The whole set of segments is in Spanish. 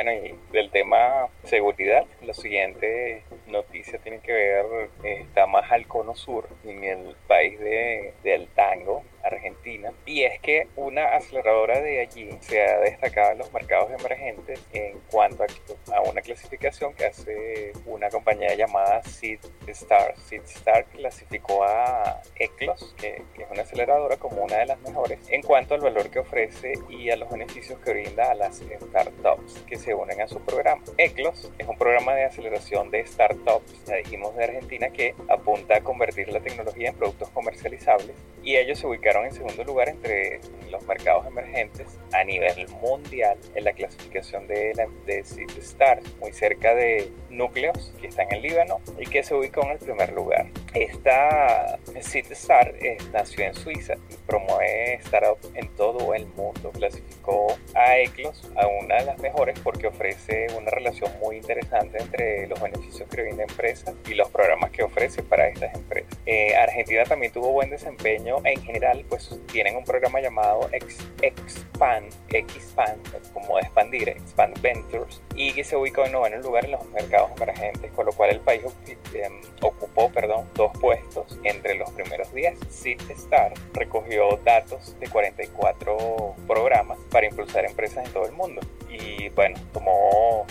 Bueno, y del tema seguridad, la siguiente noticia tiene que ver, eh, está más al cono sur, en el país de, del tango, Argentina, y es que una aceleradora de allí se ha destacado en los mercados emergentes en cuanto a, una clasificación que hace una compañía llamada Seed Star. Seed Star clasificó a Eclos, que, que, es una aceleradora, como una de las mejores en cuanto al valor que ofrece y a los beneficios que brinda a las startups que se unen a su programa. Eclos es un programa de aceleración de startups, ya dijimos de Argentina, que apunta a convertir la tecnología en productos comercializables y ellos se ubicaron en segundo lugar entre los mercados emergentes a nivel mundial en la clasificación de, la, Stars, muy cerca de núcleos que están en Líbano y que se ubicó en el primer lugar. Esta CityStar eh, nació en Suiza y promueve startups en todo el mundo. Clasificó a Eclos a una de las mejores porque ofrece una relación muy interesante entre los beneficios que brinda empresa y los programas que ofrece para estas empresas. Eh, Argentina también tuvo buen desempeño en general pues tienen un programa llamado Expand, Expand, como expandir, Expand Ventures, y que se ubicó en noveno lugar en los mercados emergentes, con lo cual el país em, ocupó perdón, dos puestos entre los primeros 10. Star recogió datos de 44 programas para impulsar empresas en todo el mundo y bueno, tomó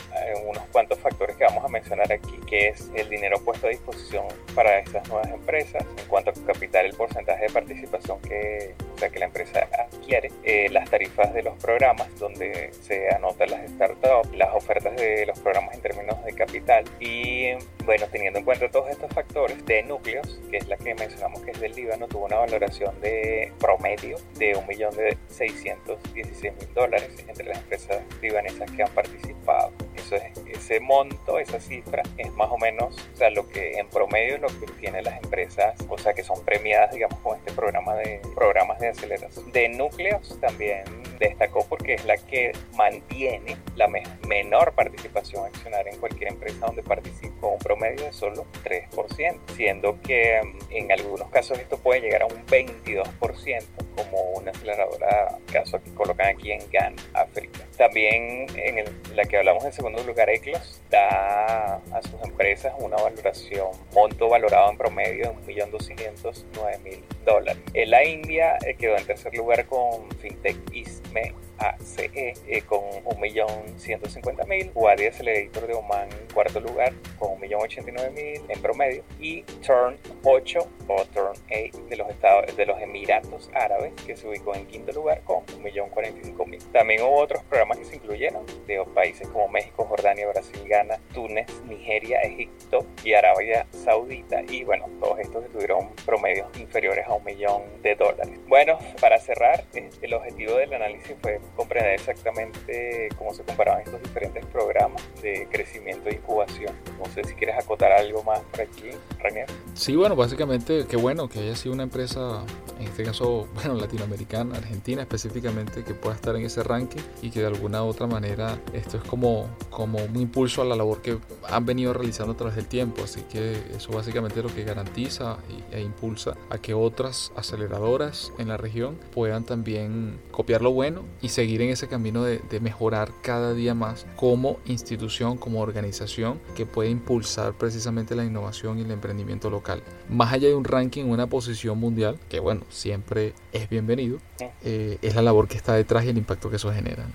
cuantos factores que vamos a mencionar aquí, que es el dinero puesto a disposición para estas nuevas empresas, en cuanto a capital, el porcentaje de participación que, o sea, que la empresa adquiere, eh, las tarifas de los programas donde se anotan las startups, las ofertas de los programas en términos de capital y bueno, teniendo en cuenta todos estos factores de núcleos, que es la que mencionamos que es del Líbano, tuvo una valoración de promedio de 1.616.000 dólares entre las empresas libanesas que han participado. Eso es, ese monto, esa cifra, es más o menos o sea, lo que en promedio lo que tienen las empresas, o sea, que son premiadas, digamos, con este programa de programas de aceleración. De núcleos también destacó porque es la que mantiene la menor participación accionaria en cualquier empresa donde participa un promedio de solo 3%, siendo que mm, en algunos casos esto puede llegar a un 22% como una aceleradora, caso que colocan aquí en GAN, África. También en la que hablamos en segundo lugar, ECLOS da a sus empresas una valoración, monto valorado en promedio de 1.209.000 dólares. En la India eh, quedó en tercer lugar con FinTech ISME ACE eh, con 1.150.000, Wadi Accelerator de Oman en cuarto lugar con 1.089.000 en promedio. Y Turn 8 o Turn 8 de los, estados, de los Emiratos Árabes que se ubicó en quinto lugar con 1.045.000. También hubo otros programas que se incluyeron de países como México, Jordania, Brasil, Ghana, Túnez, Nigeria, Egipto y Arabia Saudita. Y bueno, todos estos tuvieron promedios inferiores a un millón de dólares. Bueno, para cerrar, el objetivo del análisis fue comprender exactamente cómo se comparaban estos diferentes programas de crecimiento e incubación. No sé si quieres acotar algo más por aquí, Ranier. Sí, bueno, básicamente qué bueno que haya sido una empresa, en este caso, bueno, latinoamericana, argentina específicamente, que pueda estar en ese ranking y que de alguna u otra manera esto es como, como un impulso a la labor que han venido realizando a través del tiempo. Así que eso básicamente es lo que garantiza e impulsa a que otras aceleradoras en la región puedan también copiar lo bueno y seguir en ese camino de, mejorar cada día más como institución, como organización que puede impulsar precisamente la innovación y el emprendimiento local. Más allá de un ranking, una posición mundial, que bueno, siempre es bienvenido, eh, es la labor que está detrás y el impacto que eso genera.